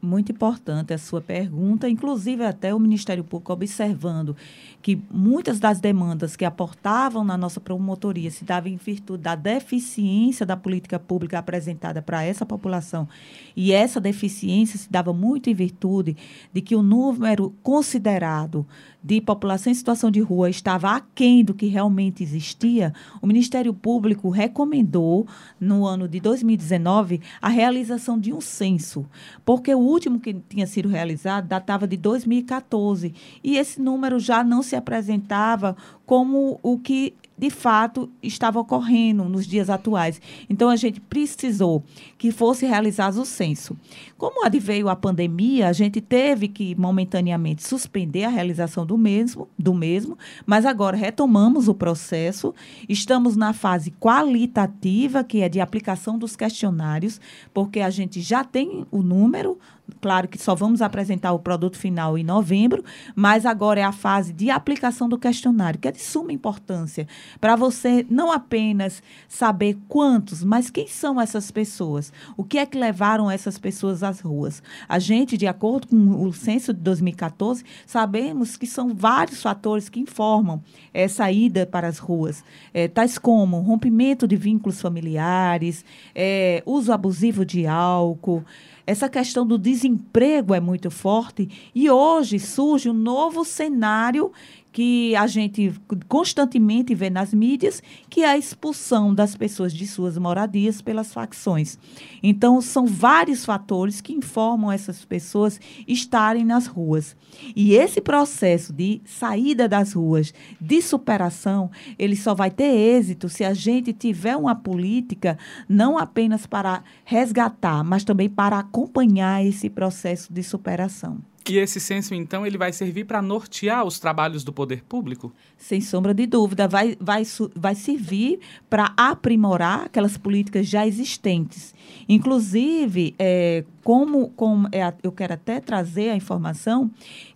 Muito importante a sua pergunta, inclusive até o Ministério Público observando que muitas das demandas que aportavam na nossa promotoria se davam em virtude da deficiência da política pública apresentada para essa população. E essa deficiência se dava muito em virtude de que o número considerado de população em situação de rua estava aquém do que realmente existia, o Ministério Público recomendou, no ano de 2019, a realização de um censo, porque o último que tinha sido realizado datava de 2014 e esse número já não se apresentava como o que de fato estava ocorrendo nos dias atuais. Então a gente precisou que fosse realizado o censo. Como adveio a pandemia, a gente teve que momentaneamente suspender a realização do mesmo, do mesmo, mas agora retomamos o processo. Estamos na fase qualitativa, que é de aplicação dos questionários, porque a gente já tem o número claro que só vamos apresentar o produto final em novembro, mas agora é a fase de aplicação do questionário, que é de suma importância para você não apenas saber quantos, mas quem são essas pessoas, o que é que levaram essas pessoas às ruas. A gente, de acordo com o censo de 2014, sabemos que são vários fatores que informam essa ida para as ruas, é, tais como rompimento de vínculos familiares, é, uso abusivo de álcool, essa questão do desemprego é muito forte e hoje surge um novo cenário que a gente constantemente vê nas mídias, que é a expulsão das pessoas de suas moradias pelas facções. Então, são vários fatores que informam essas pessoas estarem nas ruas. E esse processo de saída das ruas, de superação, ele só vai ter êxito se a gente tiver uma política não apenas para resgatar, mas também para acompanhar esse processo de superação. E esse censo, então, ele vai servir para nortear os trabalhos do poder público? Sem sombra de dúvida. Vai, vai, vai servir para aprimorar aquelas políticas já existentes. Inclusive, é, como, como é, eu quero até trazer a informação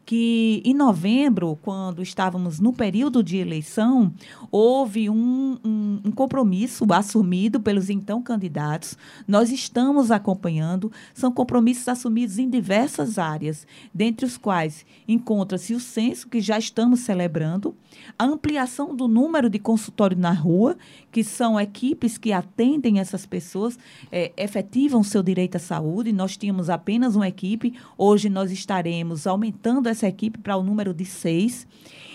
que em novembro, quando estávamos no período de eleição, houve um, um, um, compromisso assumido pelos então candidatos. Nós estamos acompanhando, são compromissos assumidos em diversas áreas, dentre os quais encontra-se o censo, que já estamos celebrando, a ampliação do número de consultório na rua, que são equipes que atendem essas pessoas, é, efetivam seu direito à saúde. Nós tínhamos apenas uma equipe, hoje nós estaremos aumentando essa equipe para o número de seis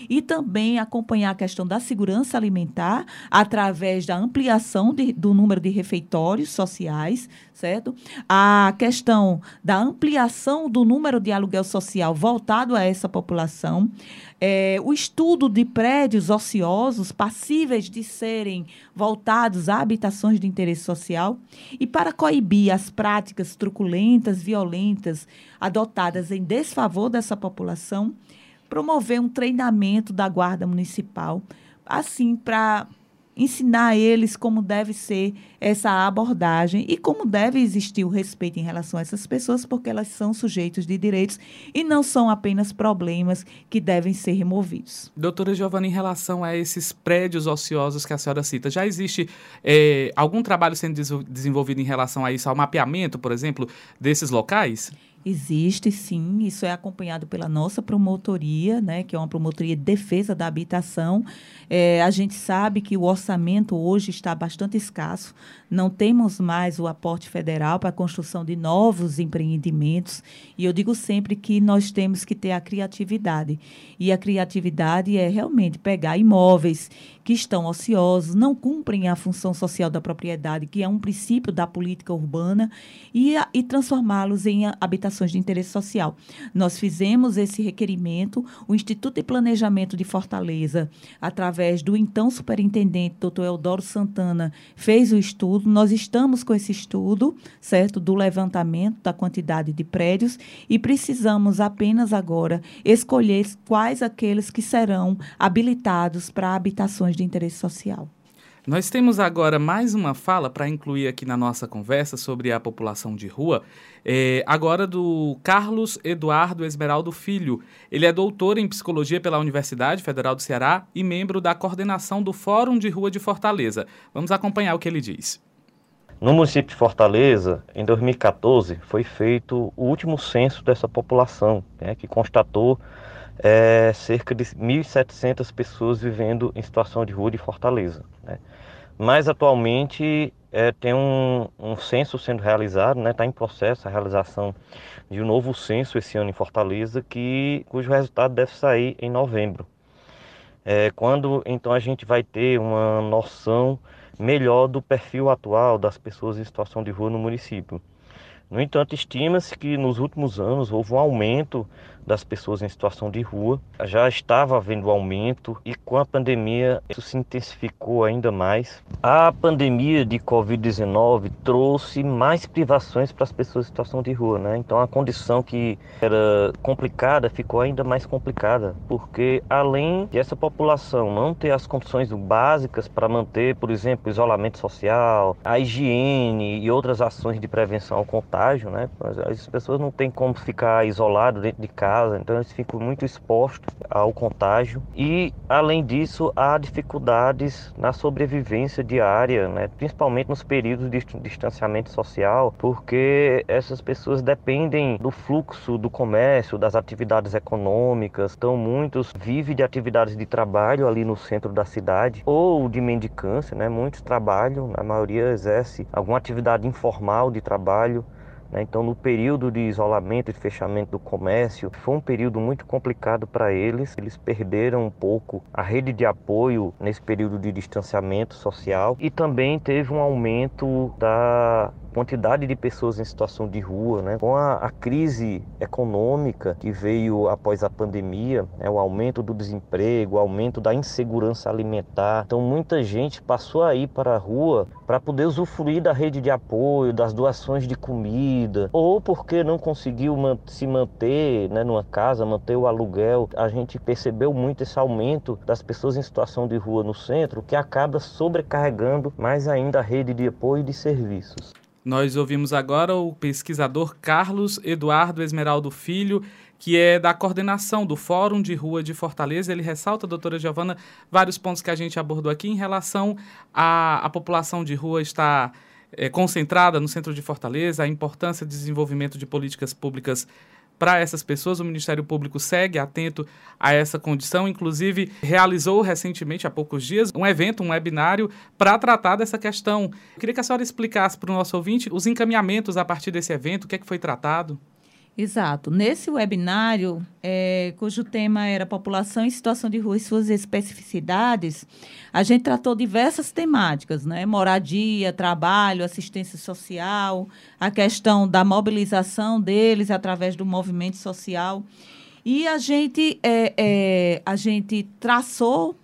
e também acompanhar a questão da segurança alimentar através da ampliação de, do número de refeitórios sociais, certo? A questão da ampliação do número de aluguel social voltado a essa população, é, o estudo de prédios ociosos passíveis de serem voltados a habitações de interesse social e para coibir as práticas truculentas, violentas adotadas em desfavor dessa população, promover um treinamento da Guarda Municipal, assim, para ensinar a eles como deve ser essa abordagem e como deve existir o respeito em relação a essas pessoas, porque elas são sujeitos de direitos e não são apenas problemas que devem ser removidos. Doutora Giovanna, em relação a esses prédios ociosos que a senhora cita, já existe é, algum trabalho sendo desenvolvido em relação a isso, ao mapeamento, por exemplo, desses locais? Existe sim, isso é acompanhado pela nossa promotoria, né, que é uma promotoria de defesa da habitação. É, a gente sabe que o orçamento hoje está bastante escasso, não temos mais o aporte federal para a construção de novos empreendimentos. E eu digo sempre que nós temos que ter a criatividade. E a criatividade é realmente pegar imóveis que estão ociosos, não cumprem a função social da propriedade, que é um princípio da política urbana, e, e transformá-los em habitações de interesse social. Nós fizemos esse requerimento, o Instituto de Planejamento de Fortaleza, através do então superintendente, doutor Eudoro Santana, fez o estudo. Nós estamos com esse estudo, certo, do levantamento da quantidade de prédios e precisamos apenas agora escolher quais aqueles que serão habilitados para habitações de interesse social. Nós temos agora mais uma fala para incluir aqui na nossa conversa sobre a população de rua, é, agora do Carlos Eduardo Esmeraldo Filho. Ele é doutor em psicologia pela Universidade Federal do Ceará e membro da coordenação do Fórum de Rua de Fortaleza. Vamos acompanhar o que ele diz. No município de Fortaleza, em 2014, foi feito o último censo dessa população, né, que constatou é, cerca de 1.700 pessoas vivendo em situação de rua de Fortaleza. Né? Mas atualmente é, tem um, um, censo sendo realizado, está né? Tá em processo a realização de um novo censo esse ano em Fortaleza, que, cujo resultado deve sair em novembro. É, quando então a gente vai ter uma noção melhor do perfil atual das pessoas em situação de rua no município. No entanto, estima-se que nos últimos anos houve um aumento das pessoas em situação de rua. Já estava havendo aumento e com a pandemia isso se intensificou ainda mais. A pandemia de Covid-19 trouxe mais privações para as pessoas em situação de rua, né? Então a condição que era complicada ficou ainda mais complicada, porque além de essa população não ter as condições básicas para manter, por exemplo, isolamento social, a higiene e outras ações de prevenção ao contágio, né? As pessoas não têm como ficar isoladas dentro de casa, então eles ficam muito expostos ao contágio. E, além disso, há dificuldades na sobrevivência diária, né? principalmente nos períodos de distanciamento social, porque essas pessoas dependem do fluxo do comércio, das atividades econômicas. Então, muitos vivem de atividades de trabalho ali no centro da cidade ou de mendicância, né? Muitos trabalham, a maioria exerce alguma atividade informal de trabalho? Então, no período de isolamento e fechamento do comércio, foi um período muito complicado para eles. Eles perderam um pouco a rede de apoio nesse período de distanciamento social e também teve um aumento da quantidade de pessoas em situação de rua, né? com a, a crise econômica que veio após a pandemia, né? o aumento do desemprego, o aumento da insegurança alimentar. Então, muita gente passou a ir para a rua para poder usufruir da rede de apoio, das doações de comida, ou porque não conseguiu se manter né, numa casa, manter o aluguel. A gente percebeu muito esse aumento das pessoas em situação de rua no centro, que acaba sobrecarregando mais ainda a rede de apoio e de serviços. Nós ouvimos agora o pesquisador Carlos Eduardo Esmeraldo Filho, que é da coordenação do Fórum de Rua de Fortaleza. Ele ressalta, doutora Giovana, vários pontos que a gente abordou aqui em relação à, à população de rua estar é, concentrada no centro de Fortaleza, a importância do desenvolvimento de políticas públicas para essas pessoas. O Ministério Público segue atento a essa condição, inclusive realizou recentemente, há poucos dias, um evento, um webinário para tratar dessa questão. Eu queria que a senhora explicasse para o nosso ouvinte os encaminhamentos a partir desse evento, o que é que foi tratado. Exato. Nesse webinário, é, cujo tema era População em Situação de Rua e suas especificidades, a gente tratou diversas temáticas, né? Moradia, trabalho, assistência social, a questão da mobilização deles através do movimento social. E a gente, é, é, a gente traçou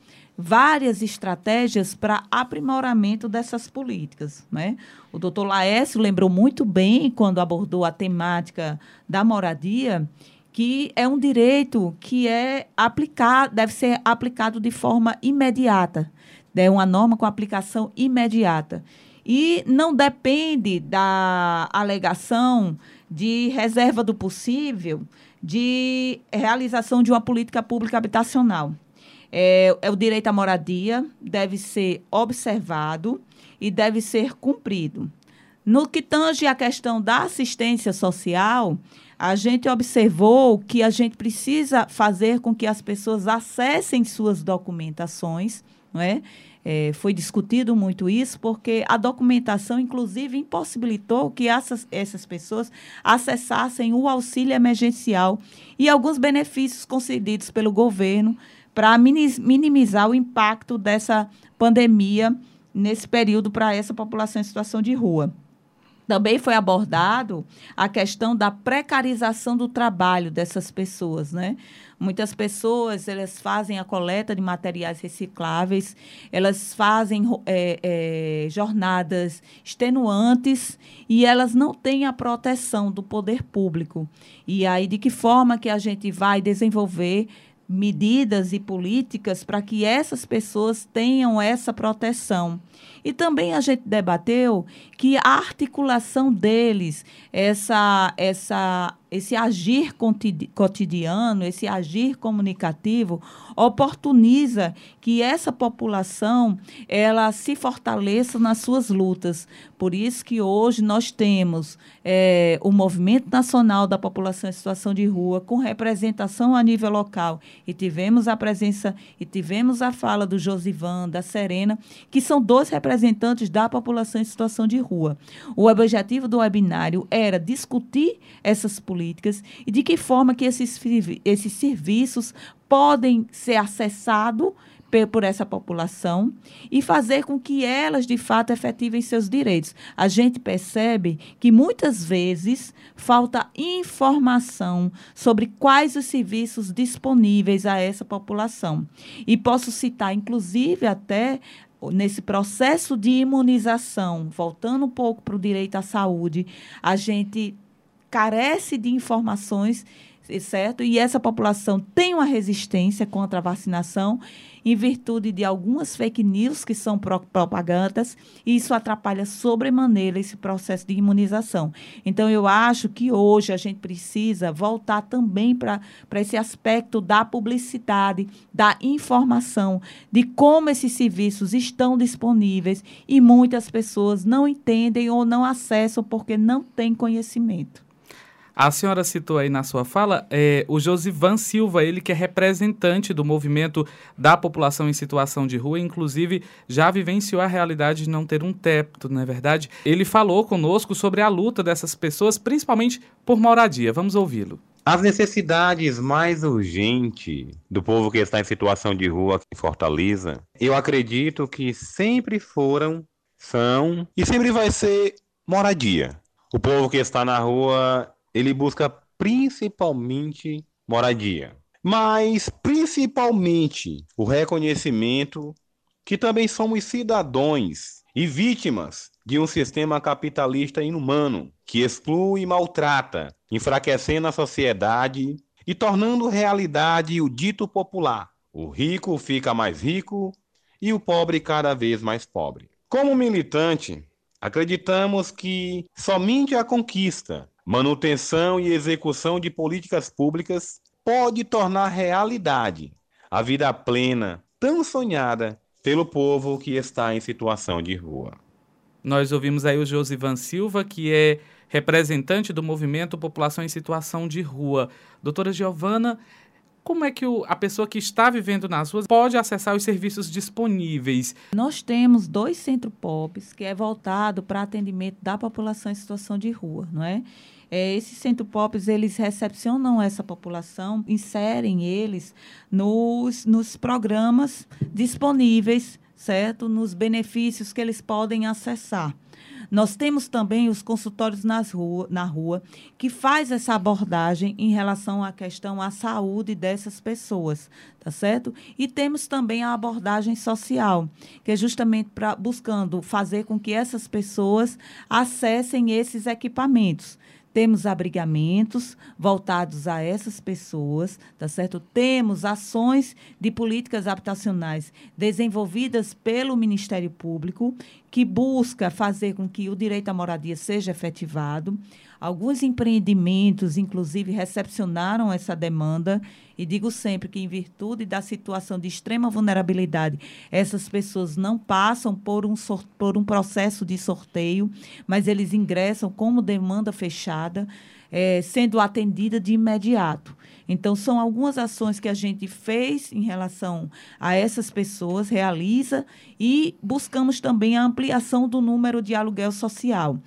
várias estratégias para aprimoramento dessas políticas. Né? O doutor Laércio lembrou muito bem, quando abordou a temática da moradia, que é um direito que é aplicado, deve ser aplicado de forma imediata. É uma norma com aplicação imediata. E não depende da alegação de reserva do possível de realização de uma política pública habitacional. É, é o direito à moradia, deve ser observado e deve ser cumprido. No que tange a questão da assistência social, a gente observou que a gente precisa fazer com que as pessoas acessem suas documentações, não é? É, foi discutido muito isso, porque a documentação, inclusive, impossibilitou que essas, essas pessoas acessassem o auxílio emergencial e alguns benefícios concedidos pelo governo para minimizar o impacto dessa pandemia nesse período para essa população em situação de rua. Também foi abordado a questão da precarização do trabalho dessas pessoas, né? Muitas pessoas elas fazem a coleta de materiais recicláveis, elas fazem é, é, jornadas extenuantes e elas não têm a proteção do poder público. E aí de que forma que a gente vai desenvolver medidas e políticas para que essas pessoas tenham essa proteção. E também a gente debateu que a articulação deles, essa, essa esse agir cotidiano, esse agir comunicativo, oportuniza que essa população ela se fortaleça nas suas lutas. Por isso que hoje nós temos é, o Movimento Nacional da População em Situação de Rua, com representação a nível local. E tivemos a presença e tivemos a fala do Josivan, da Serena, que são dois representantes da população em situação de rua. O objetivo do webinário era discutir essas políticas políticas e de que forma que esses, esses serviços podem ser acessados por essa população e fazer com que elas, de fato, efetivem seus direitos. A gente percebe que muitas vezes falta informação sobre quais os serviços disponíveis a essa população. E posso citar, inclusive, até nesse processo de imunização, voltando um pouco para o direito à saúde, a gente carece de informações certo? E essa população tem uma resistência contra a vacinação em virtude de algumas fake news que são propagandas, e isso atrapalha sobremaneira esse processo de imunização. Então, eu acho que hoje a gente precisa voltar também para esse aspecto da publicidade, da informação, de como esses serviços estão disponíveis e muitas pessoas não entendem ou não acessam porque não têm conhecimento. A senhora citou aí na sua fala é, o Josivan Silva, ele que é representante do movimento da população em situação de rua, inclusive já vivenciou a realidade de não ter um teto, não é verdade? Ele falou conosco sobre a luta dessas pessoas, principalmente por moradia. Vamos ouvi-lo. As necessidades mais urgentes do povo que está em situação de rua aqui em Fortaleza, eu acredito que sempre foram, são e sempre vai ser moradia. O povo que está na rua ele busca principalmente moradia, mas principalmente o reconhecimento que também somos cidadãos e vítimas de um sistema capitalista inumano que exclui e maltrata, enfraquecendo a sociedade e tornando realidade o dito popular: o rico fica mais rico e o pobre cada vez mais pobre. Como militante, acreditamos que somente a conquista manutenção e execução de políticas públicas pode tornar realidade a vida plena tão sonhada pelo povo que está em situação de rua. Nós ouvimos aí o Josivan Silva, que é representante do movimento População em Situação de Rua. Doutora Giovana, como é que o, a pessoa que está vivendo nas ruas pode acessar os serviços disponíveis? Nós temos dois centros POPs que é voltado para atendimento da população em situação de rua, não é? É, esses centros POPs, eles recepcionam essa população, inserem eles nos, nos programas disponíveis, certo? Nos benefícios que eles podem acessar. Nós temos também os consultórios nas rua, na rua, que faz essa abordagem em relação à questão à saúde dessas pessoas, tá certo? E temos também a abordagem social, que é justamente para buscando fazer com que essas pessoas acessem esses equipamentos. Temos abrigamentos voltados a essas pessoas, tá certo? Temos ações de políticas habitacionais desenvolvidas pelo Ministério Público, que busca fazer com que o direito à moradia seja efetivado. Alguns empreendimentos, inclusive, recepcionaram essa demanda e digo sempre que, em virtude da situação de extrema vulnerabilidade, essas pessoas não passam por um, por um processo de sorteio, mas eles ingressam como demanda fechada, é, sendo atendida de imediato. Então, são algumas ações que a gente fez em relação a essas pessoas, realiza, e buscamos também a ampliação do número de aluguel social.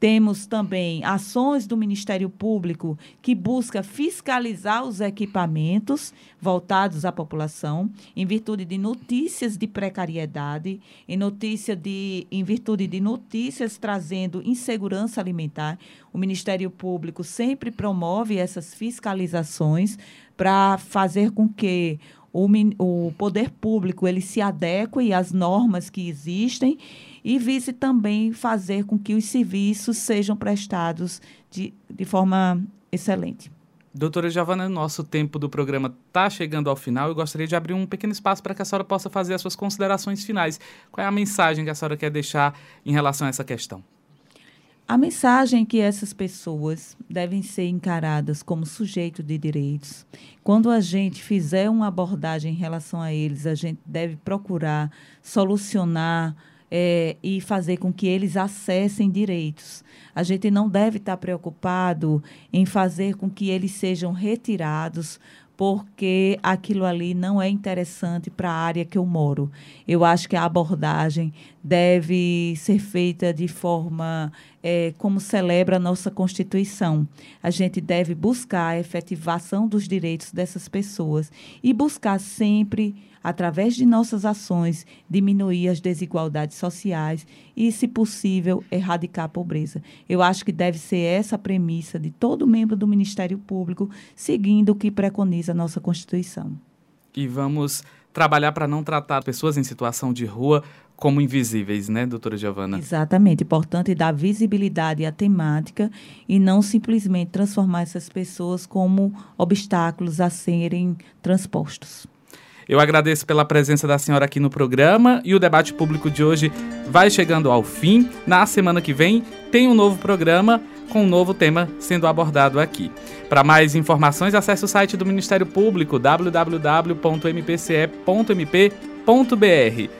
Temos também ações do Ministério Público que busca fiscalizar os equipamentos voltados à população em virtude de notícias de precariedade, em notícia de em virtude de notícias trazendo insegurança alimentar. O Ministério Público sempre promove essas fiscalizações para fazer com que o, o poder público ele se adeque às normas que existem e vise também fazer com que os serviços sejam prestados de, de forma excelente. Doutora Giovana, nosso tempo do programa está chegando ao final. Eu gostaria de abrir um pequeno espaço para que a senhora possa fazer as suas considerações finais. Qual é a mensagem que a senhora quer deixar em relação a essa questão? A mensagem é que essas pessoas devem ser encaradas como sujeito de direitos. Quando a gente fizer uma abordagem em relação a eles, a gente deve procurar solucionar é, e fazer com que eles acessem direitos. A gente não deve estar preocupado em fazer com que eles sejam retirados porque aquilo ali não é interessante para a área que eu moro. Eu acho que a abordagem deve ser feita de forma é, como celebra a nossa Constituição. A gente deve buscar a efetivação dos direitos dessas pessoas e buscar sempre, através de nossas ações, diminuir as desigualdades sociais e, se possível, erradicar a pobreza. Eu acho que deve ser essa a premissa de todo membro do Ministério Público, seguindo o que preconiza a nossa Constituição. E vamos trabalhar para não tratar pessoas em situação de rua como invisíveis, né, doutora Giovana? Exatamente. Importante dar visibilidade à temática e não simplesmente transformar essas pessoas como obstáculos a serem transpostos. Eu agradeço pela presença da senhora aqui no programa e o debate público de hoje vai chegando ao fim. Na semana que vem tem um novo programa com um novo tema sendo abordado aqui. Para mais informações, acesse o site do Ministério Público www.mpce.mp.br.